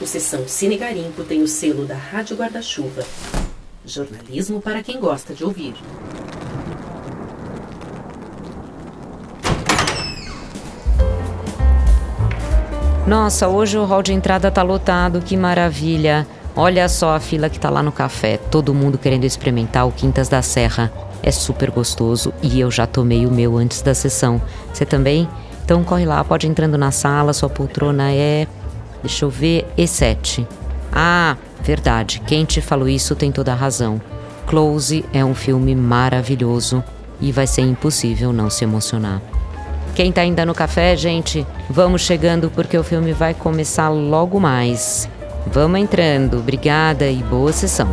O Sessão Cine Garimpo tem o selo da Rádio Guarda-Chuva. Jornalismo para quem gosta de ouvir. Nossa, hoje o hall de entrada tá lotado, que maravilha. Olha só a fila que tá lá no café, todo mundo querendo experimentar o Quintas da Serra. É super gostoso e eu já tomei o meu antes da sessão. Você também? Então corre lá, pode ir entrando na sala, sua poltrona é. Deixa eu ver, E7. Ah, verdade, quem te falou isso tem toda a razão. Close é um filme maravilhoso e vai ser impossível não se emocionar. Quem tá ainda no café, gente, vamos chegando porque o filme vai começar logo mais. Vamos entrando, obrigada e boa sessão.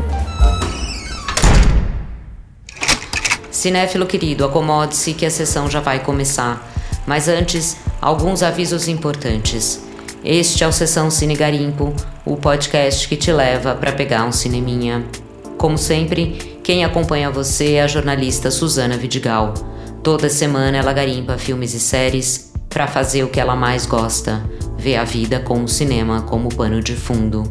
Cinéfilo querido, acomode-se que a sessão já vai começar. Mas antes, alguns avisos importantes. Este é o Sessão Cine Garimpo, o podcast que te leva para pegar um cineminha. Como sempre, quem acompanha você é a jornalista Suzana Vidigal. Toda semana ela garimpa filmes e séries para fazer o que ela mais gosta, ver a vida com o cinema como pano de fundo.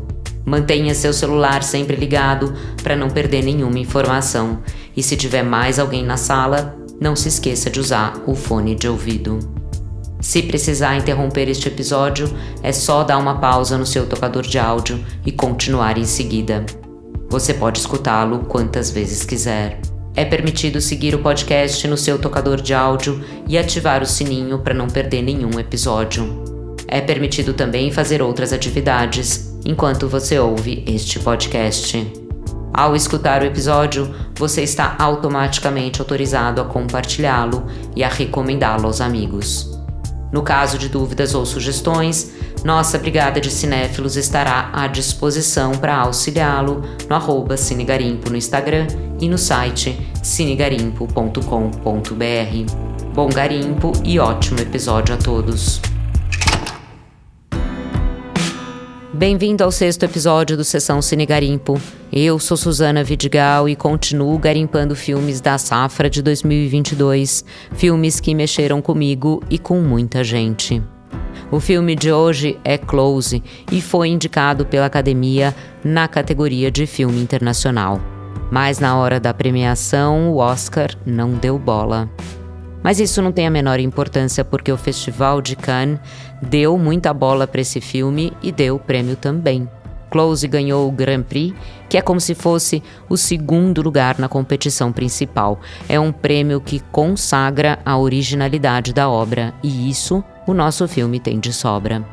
Mantenha seu celular sempre ligado para não perder nenhuma informação. E se tiver mais alguém na sala, não se esqueça de usar o fone de ouvido. Se precisar interromper este episódio, é só dar uma pausa no seu tocador de áudio e continuar em seguida. Você pode escutá-lo quantas vezes quiser. É permitido seguir o podcast no seu tocador de áudio e ativar o sininho para não perder nenhum episódio. É permitido também fazer outras atividades enquanto você ouve este podcast. Ao escutar o episódio, você está automaticamente autorizado a compartilhá-lo e a recomendá-lo aos amigos. No caso de dúvidas ou sugestões, nossa Brigada de Cinéfilos estará à disposição para auxiliá-lo no arroba Cinegarimpo no Instagram e no site cinegarimpo.com.br. Bom garimpo e ótimo episódio a todos! Bem-vindo ao sexto episódio do Sessão Cine Garimpo. Eu sou Suzana Vidigal e continuo garimpando filmes da safra de 2022, filmes que mexeram comigo e com muita gente. O filme de hoje é Close e foi indicado pela Academia na categoria de filme internacional. Mas na hora da premiação, o Oscar não deu bola. Mas isso não tem a menor importância porque o Festival de Cannes deu muita bola para esse filme e deu o prêmio também. Close ganhou o Grand Prix, que é como se fosse o segundo lugar na competição principal. É um prêmio que consagra a originalidade da obra, e isso o nosso filme tem de sobra.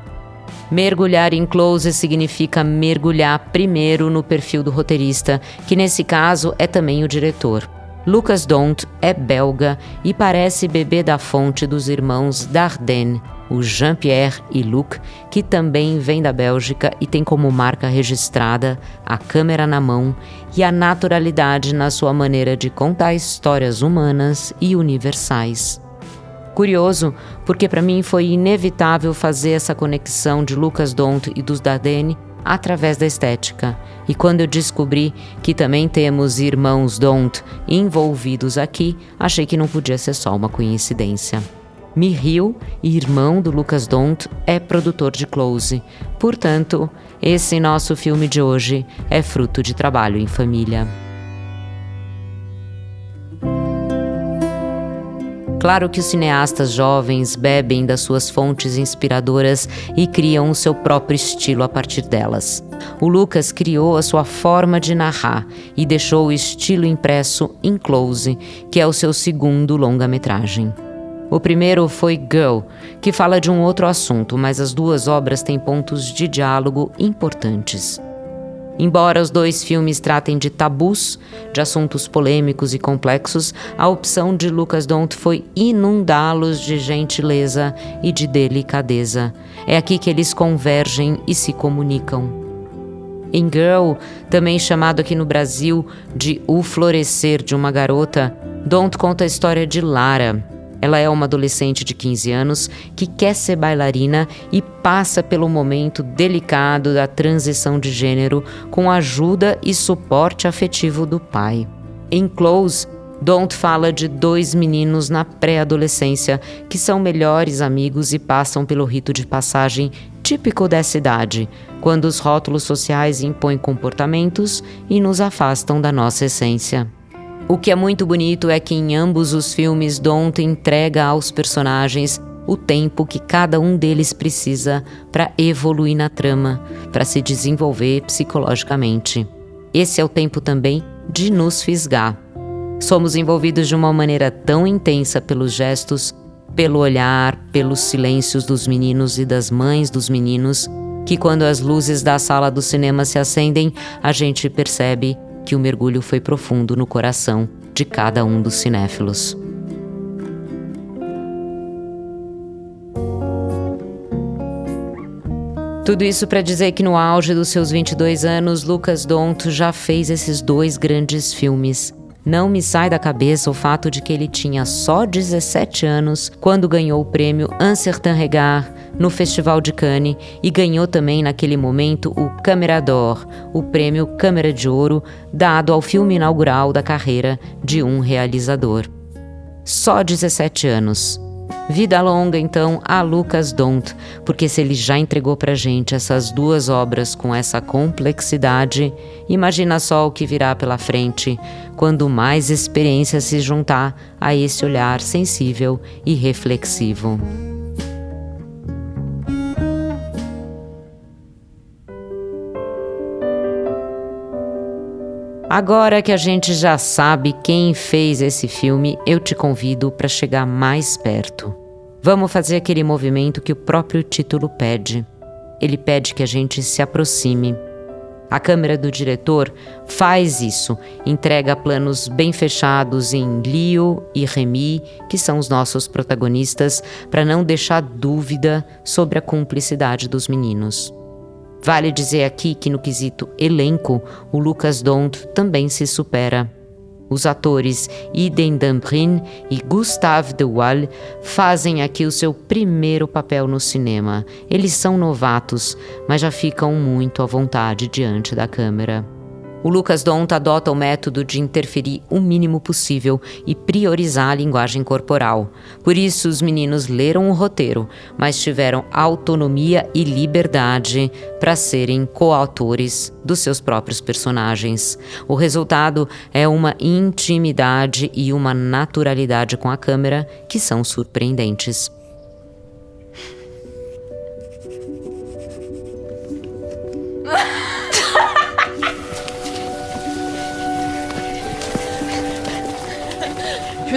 Mergulhar em Close significa mergulhar primeiro no perfil do roteirista, que nesse caso é também o diretor. Lucas Dont é belga e parece beber da fonte dos irmãos Dardenne, o Jean-Pierre e Luc, que também vem da Bélgica e tem como marca registrada a câmera na mão e a naturalidade na sua maneira de contar histórias humanas e universais. Curioso, porque para mim foi inevitável fazer essa conexão de Lucas Dont e dos Dardenne através da estética. E quando eu descobri que também temos irmãos Don't envolvidos aqui, achei que não podia ser só uma coincidência. Mihiel, irmão do Lucas Don't, é produtor de Close. Portanto, esse nosso filme de hoje é fruto de trabalho em família. Claro que os cineastas jovens bebem das suas fontes inspiradoras e criam o seu próprio estilo a partir delas. O Lucas criou a sua forma de narrar e deixou o estilo impresso em Close, que é o seu segundo longa-metragem. O primeiro foi Girl, que fala de um outro assunto, mas as duas obras têm pontos de diálogo importantes. Embora os dois filmes tratem de tabus, de assuntos polêmicos e complexos, a opção de Lucas Dont foi inundá-los de gentileza e de delicadeza. É aqui que eles convergem e se comunicam. Em Girl, também chamado aqui no Brasil de O Florescer de uma Garota, Dont conta a história de Lara, ela é uma adolescente de 15 anos que quer ser bailarina e passa pelo momento delicado da transição de gênero com ajuda e suporte afetivo do pai. Em Close, Don't fala de dois meninos na pré-adolescência que são melhores amigos e passam pelo rito de passagem típico dessa idade, quando os rótulos sociais impõem comportamentos e nos afastam da nossa essência. O que é muito bonito é que em ambos os filmes Don't entrega aos personagens o tempo que cada um deles precisa para evoluir na trama, para se desenvolver psicologicamente. Esse é o tempo também de nos fisgar. Somos envolvidos de uma maneira tão intensa pelos gestos, pelo olhar, pelos silêncios dos meninos e das mães dos meninos, que quando as luzes da sala do cinema se acendem, a gente percebe que o mergulho foi profundo no coração de cada um dos cinéfilos. Tudo isso para dizer que no auge dos seus 22 anos, Lucas Donto já fez esses dois grandes filmes. Não me sai da cabeça o fato de que ele tinha só 17 anos quando ganhou o prêmio Un Certain Regard no Festival de Cannes e ganhou também naquele momento o Câmera d'Or, o prêmio Câmera de Ouro dado ao filme inaugural da carreira de um realizador. Só 17 anos. Vida longa, então, a Lucas Dont, porque se ele já entregou pra gente essas duas obras com essa complexidade, imagina só o que virá pela frente, quando mais experiência se juntar a esse olhar sensível e reflexivo. Agora que a gente já sabe quem fez esse filme, eu te convido para chegar mais perto. Vamos fazer aquele movimento que o próprio título pede. Ele pede que a gente se aproxime. A câmera do diretor faz isso, entrega planos bem fechados em Leo e Remy, que são os nossos protagonistas, para não deixar dúvida sobre a cumplicidade dos meninos. Vale dizer aqui que no quesito elenco, o Lucas Dont também se supera. Os atores Iden Dambrin e Gustave de Waal fazem aqui o seu primeiro papel no cinema. Eles são novatos, mas já ficam muito à vontade diante da câmera. O Lucas Donta adota o método de interferir o mínimo possível e priorizar a linguagem corporal. Por isso, os meninos leram o roteiro, mas tiveram autonomia e liberdade para serem coautores dos seus próprios personagens. O resultado é uma intimidade e uma naturalidade com a câmera que são surpreendentes.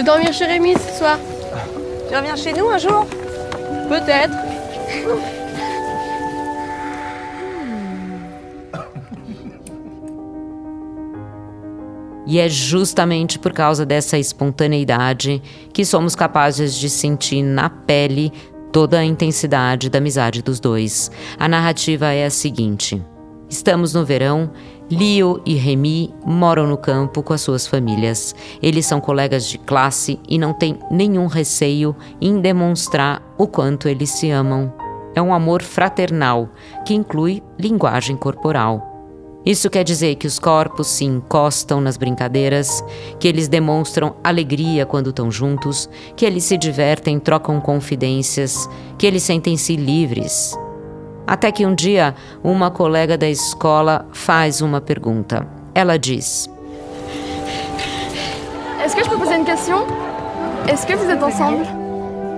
Dormir chez Rémi ce soir. Tu reviens chez nous un jour Peut-être. E é justamente por causa dessa espontaneidade que somos capazes de sentir na pele toda a intensidade da amizade dos dois. A narrativa é a seguinte: estamos no verão Leo e Remy moram no campo com as suas famílias. Eles são colegas de classe e não têm nenhum receio em demonstrar o quanto eles se amam. É um amor fraternal que inclui linguagem corporal. Isso quer dizer que os corpos se encostam nas brincadeiras, que eles demonstram alegria quando estão juntos, que eles se divertem, trocam confidências, que eles sentem-se livres até que um dia, uma colega da escola faz uma pergunta. Ela diz: Est-ce que je peux poser une question Est-ce que vous êtes ensemble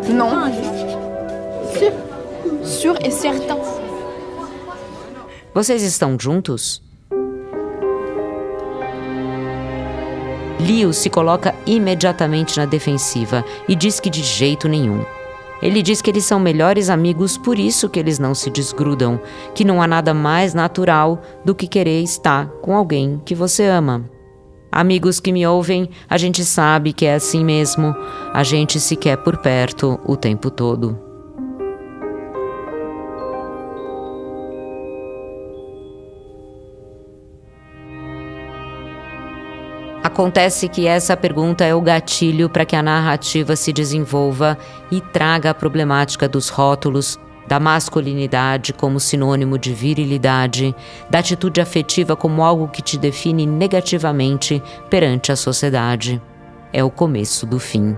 Non. Sûr. Sûr et certain. Vocês estão juntos? Leo se coloca imediatamente na defensiva e diz que de jeito nenhum. Ele diz que eles são melhores amigos, por isso que eles não se desgrudam, que não há nada mais natural do que querer estar com alguém que você ama. Amigos que me ouvem, a gente sabe que é assim mesmo, a gente se quer por perto o tempo todo. Acontece que essa pergunta é o gatilho para que a narrativa se desenvolva e traga a problemática dos rótulos, da masculinidade como sinônimo de virilidade, da atitude afetiva como algo que te define negativamente perante a sociedade. É o começo do fim.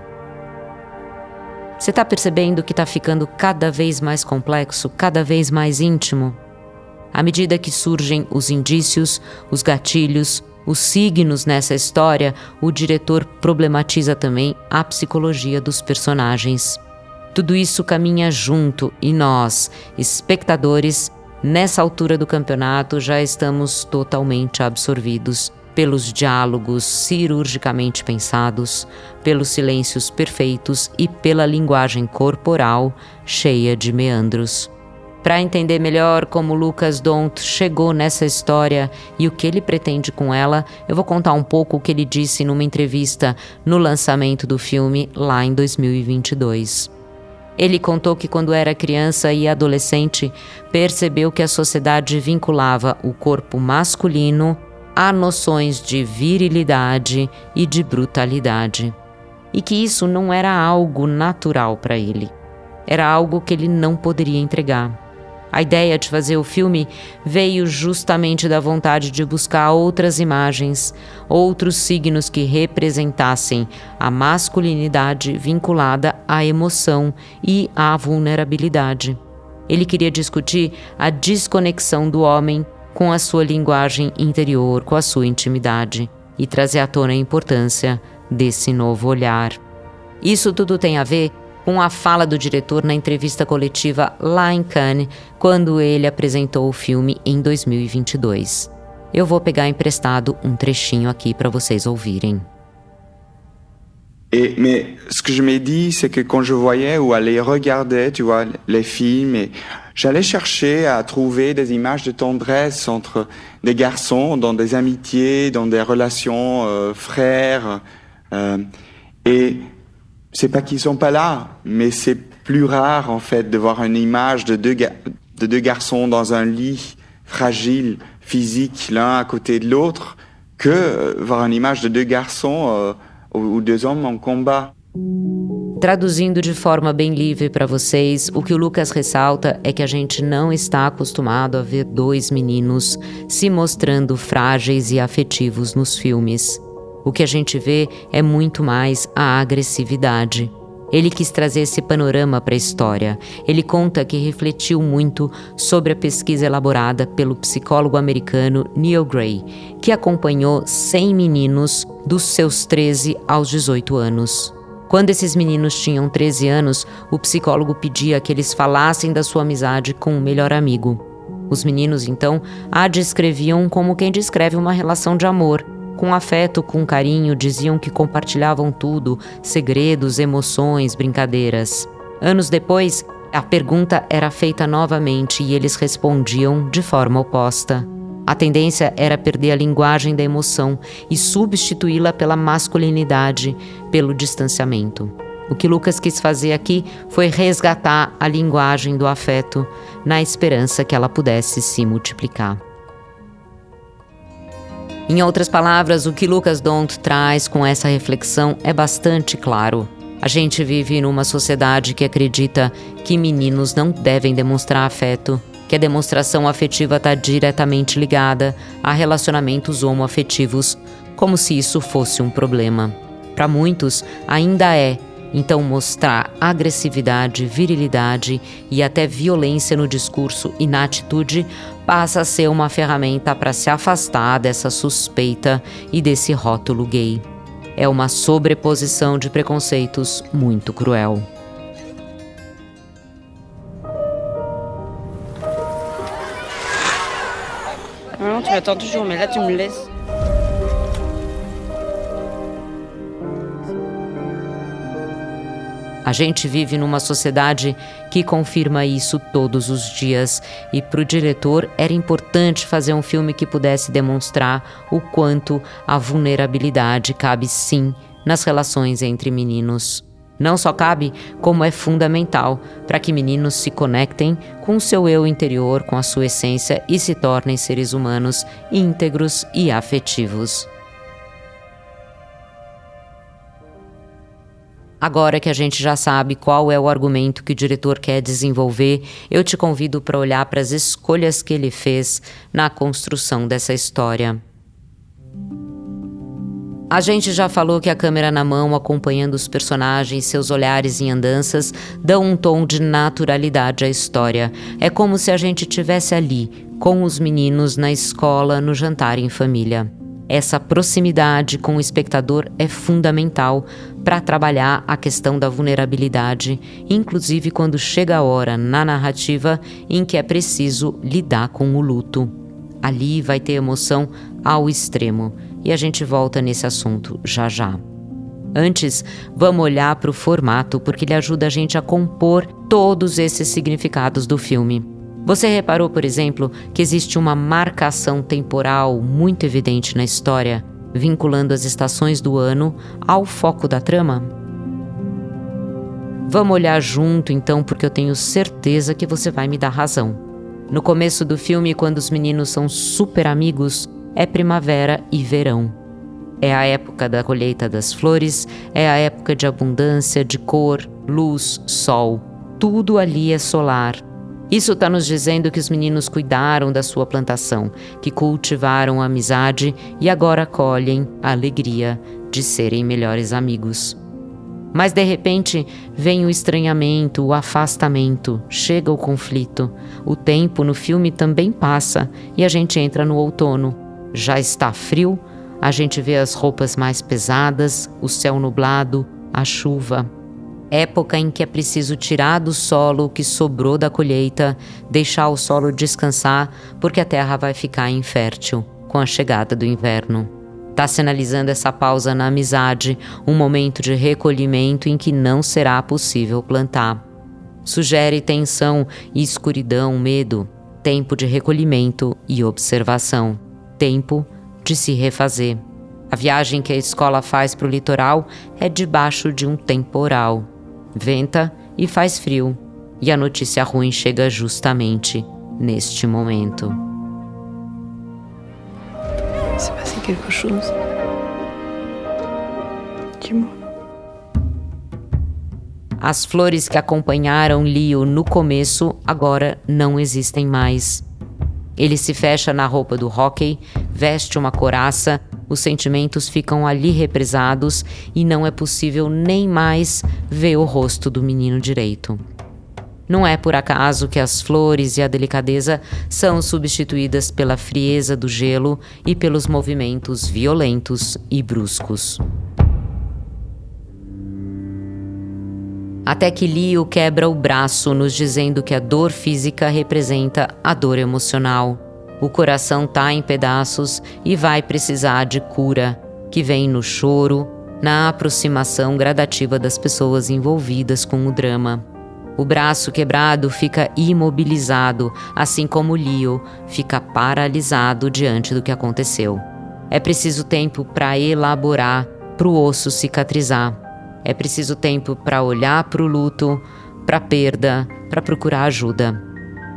Você está percebendo que está ficando cada vez mais complexo, cada vez mais íntimo? À medida que surgem os indícios, os gatilhos, os signos nessa história, o diretor problematiza também a psicologia dos personagens. Tudo isso caminha junto e nós, espectadores, nessa altura do campeonato já estamos totalmente absorvidos pelos diálogos cirurgicamente pensados, pelos silêncios perfeitos e pela linguagem corporal cheia de meandros. Para entender melhor como Lucas Dont chegou nessa história e o que ele pretende com ela, eu vou contar um pouco o que ele disse numa entrevista no lançamento do filme lá em 2022. Ele contou que quando era criança e adolescente, percebeu que a sociedade vinculava o corpo masculino a noções de virilidade e de brutalidade, e que isso não era algo natural para ele. Era algo que ele não poderia entregar. A ideia de fazer o filme veio justamente da vontade de buscar outras imagens, outros signos que representassem a masculinidade vinculada à emoção e à vulnerabilidade. Ele queria discutir a desconexão do homem com a sua linguagem interior, com a sua intimidade e trazer à tona a importância desse novo olhar. Isso tudo tem a ver com a fala do diretor na entrevista coletiva lá em Cannes, quando ele apresentou o filme em 2022. Eu vou pegar emprestado um trechinho aqui para vocês ouvirem. Et, mais ce que je m'ai dit, c'est que quand je voyais ou aller regarder, tu vois, les films, j'allais chercher à trouver des images de tendresse entre des garçons dans des amitiés, dans des relations euh, frères. Euh, et c'est pas qu'ils sont pas là, mais c'est plus rare en fait de voir une image de deux, de deux garçons dans un lit fragile, physique, l'un à côté de l'autre, que euh, voir une image de deux garçons euh, ou, ou deux hommes en combat. Traduzindo de forma bem livre para vocês, o que o Lucas ressalta é que a gente não está acostumado a ver dois meninos se mostrando frágeis e afetivos nos filmes. O que a gente vê é muito mais a agressividade. Ele quis trazer esse panorama para a história. Ele conta que refletiu muito sobre a pesquisa elaborada pelo psicólogo americano Neil Gray, que acompanhou 100 meninos dos seus 13 aos 18 anos. Quando esses meninos tinham 13 anos, o psicólogo pedia que eles falassem da sua amizade com o melhor amigo. Os meninos, então, a descreviam como quem descreve uma relação de amor, com afeto, com carinho, diziam que compartilhavam tudo, segredos, emoções, brincadeiras. Anos depois, a pergunta era feita novamente e eles respondiam de forma oposta. A tendência era perder a linguagem da emoção e substituí-la pela masculinidade, pelo distanciamento. O que Lucas quis fazer aqui foi resgatar a linguagem do afeto, na esperança que ela pudesse se multiplicar. Em outras palavras, o que Lucas Dont traz com essa reflexão é bastante claro. A gente vive numa sociedade que acredita que meninos não devem demonstrar afeto, que a demonstração afetiva está diretamente ligada a relacionamentos homoafetivos, como se isso fosse um problema. Para muitos, ainda é, então, mostrar agressividade, virilidade e até violência no discurso e na atitude passa a ser uma ferramenta para se afastar dessa suspeita e desse rótulo gay. É uma sobreposição de preconceitos muito cruel. Non, tu m'attends toujours, mais là tu me laisses. A gente vive numa sociedade que confirma isso todos os dias, e para o diretor era importante fazer um filme que pudesse demonstrar o quanto a vulnerabilidade cabe sim nas relações entre meninos. Não só cabe, como é fundamental para que meninos se conectem com o seu eu interior, com a sua essência e se tornem seres humanos íntegros e afetivos. Agora que a gente já sabe qual é o argumento que o diretor quer desenvolver, eu te convido para olhar para as escolhas que ele fez na construção dessa história. A gente já falou que a câmera na mão, acompanhando os personagens, seus olhares em andanças, dão um tom de naturalidade à história. É como se a gente tivesse ali, com os meninos na escola, no jantar em família. Essa proximidade com o espectador é fundamental para trabalhar a questão da vulnerabilidade, inclusive quando chega a hora na narrativa em que é preciso lidar com o luto. Ali vai ter emoção ao extremo e a gente volta nesse assunto já já. Antes, vamos olhar para o formato porque ele ajuda a gente a compor todos esses significados do filme. Você reparou, por exemplo, que existe uma marcação temporal muito evidente na história, vinculando as estações do ano ao foco da trama? Vamos olhar junto então, porque eu tenho certeza que você vai me dar razão. No começo do filme, quando os meninos são super amigos, é primavera e verão. É a época da colheita das flores, é a época de abundância, de cor, luz, sol. Tudo ali é solar. Isso está nos dizendo que os meninos cuidaram da sua plantação, que cultivaram a amizade e agora colhem a alegria de serem melhores amigos. Mas de repente vem o estranhamento, o afastamento, chega o conflito. O tempo no filme também passa e a gente entra no outono. Já está frio, a gente vê as roupas mais pesadas, o céu nublado, a chuva. Época em que é preciso tirar do solo o que sobrou da colheita, deixar o solo descansar, porque a terra vai ficar infértil com a chegada do inverno. Está sinalizando essa pausa na amizade, um momento de recolhimento em que não será possível plantar. Sugere tensão escuridão, medo, tempo de recolhimento e observação tempo de se refazer. A viagem que a escola faz para o litoral é debaixo de um temporal. Venta e faz frio, e a notícia ruim chega justamente neste momento. Se passé quelque chose. Dis-moi. As flores que acompanharam Leo no começo agora não existem mais. Ele se fecha na roupa do hóquei, veste uma coraça, os sentimentos ficam ali represados e não é possível nem mais ver o rosto do menino direito. Não é por acaso que as flores e a delicadeza são substituídas pela frieza do gelo e pelos movimentos violentos e bruscos. Até que Leo quebra o braço, nos dizendo que a dor física representa a dor emocional. O coração está em pedaços e vai precisar de cura, que vem no choro, na aproximação gradativa das pessoas envolvidas com o drama. O braço quebrado fica imobilizado, assim como Leo fica paralisado diante do que aconteceu. É preciso tempo para elaborar, para o osso cicatrizar. É preciso tempo para olhar para o luto, para a perda, para procurar ajuda.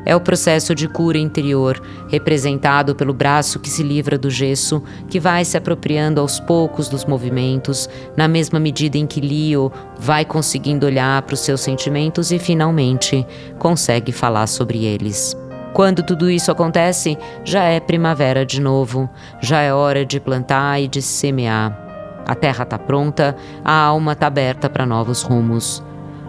É o processo de cura interior, representado pelo braço que se livra do gesso, que vai se apropriando aos poucos dos movimentos, na mesma medida em que Leo vai conseguindo olhar para os seus sentimentos e finalmente consegue falar sobre eles. Quando tudo isso acontece, já é primavera de novo, já é hora de plantar e de semear. A terra está pronta, a alma está aberta para novos rumos.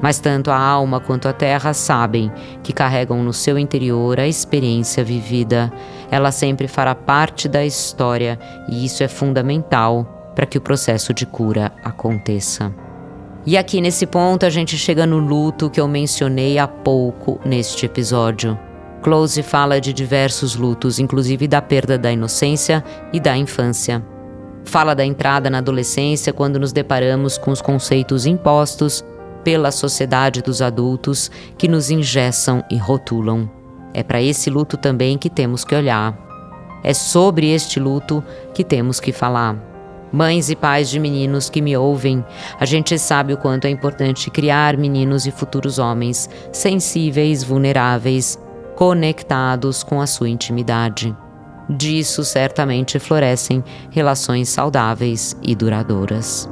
Mas tanto a alma quanto a terra sabem que carregam no seu interior a experiência vivida. Ela sempre fará parte da história e isso é fundamental para que o processo de cura aconteça. E aqui nesse ponto a gente chega no luto que eu mencionei há pouco neste episódio. Close fala de diversos lutos, inclusive da perda da inocência e da infância. Fala da entrada na adolescência quando nos deparamos com os conceitos impostos pela sociedade dos adultos que nos ingessam e rotulam. É para esse luto também que temos que olhar. É sobre este luto que temos que falar. Mães e pais de meninos que me ouvem, a gente sabe o quanto é importante criar meninos e futuros homens sensíveis, vulneráveis, conectados com a sua intimidade. Disso certamente florescem relações saudáveis e duradouras.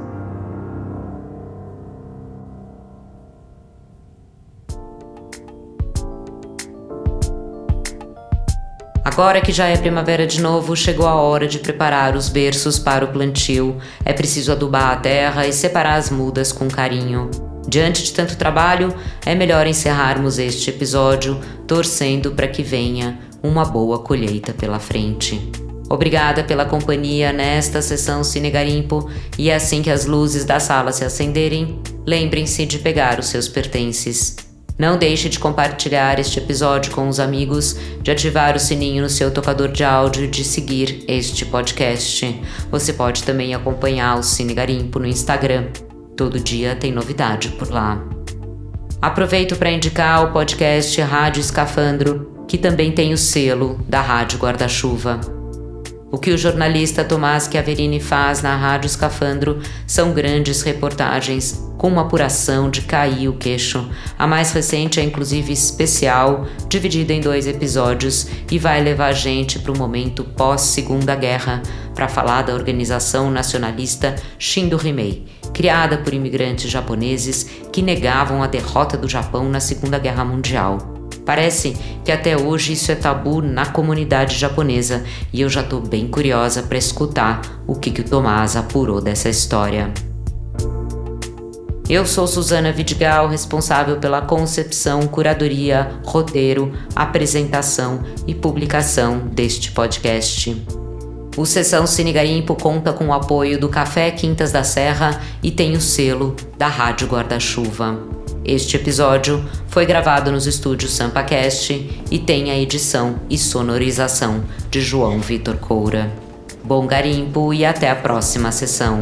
Agora que já é primavera de novo, chegou a hora de preparar os berços para o plantio. É preciso adubar a terra e separar as mudas com carinho. Diante de tanto trabalho, é melhor encerrarmos este episódio torcendo para que venha uma boa colheita pela frente. Obrigada pela companhia nesta sessão Cine Garimpo e assim que as luzes da sala se acenderem, lembrem-se de pegar os seus pertences. Não deixe de compartilhar este episódio com os amigos, de ativar o sininho no seu tocador de áudio e de seguir este podcast. Você pode também acompanhar o Cine Garimpo no Instagram. Todo dia tem novidade por lá. Aproveito para indicar o podcast Rádio Escafandro, que também tem o selo da Rádio Guarda-Chuva. O que o jornalista Tomás Chiaverini faz na Rádio Escafandro são grandes reportagens com uma apuração de cair o queixo. A mais recente é inclusive especial, dividida em dois episódios, e vai levar a gente para o momento pós-Segunda Guerra, para falar da organização nacionalista Shindo Rimei, criada por imigrantes japoneses que negavam a derrota do Japão na Segunda Guerra Mundial. Parece que até hoje isso é tabu na comunidade japonesa e eu já estou bem curiosa para escutar o que, que o Tomás apurou dessa história. Eu sou Suzana Vidigal, responsável pela concepção, curadoria, roteiro, apresentação e publicação deste podcast. O Sessão Cine Garimpo conta com o apoio do Café Quintas da Serra e tem o selo da Rádio Guarda-Chuva. Este episódio foi gravado nos estúdios SampaCast e tem a edição e sonorização de João Vitor Coura. Bom garimpo e até a próxima sessão.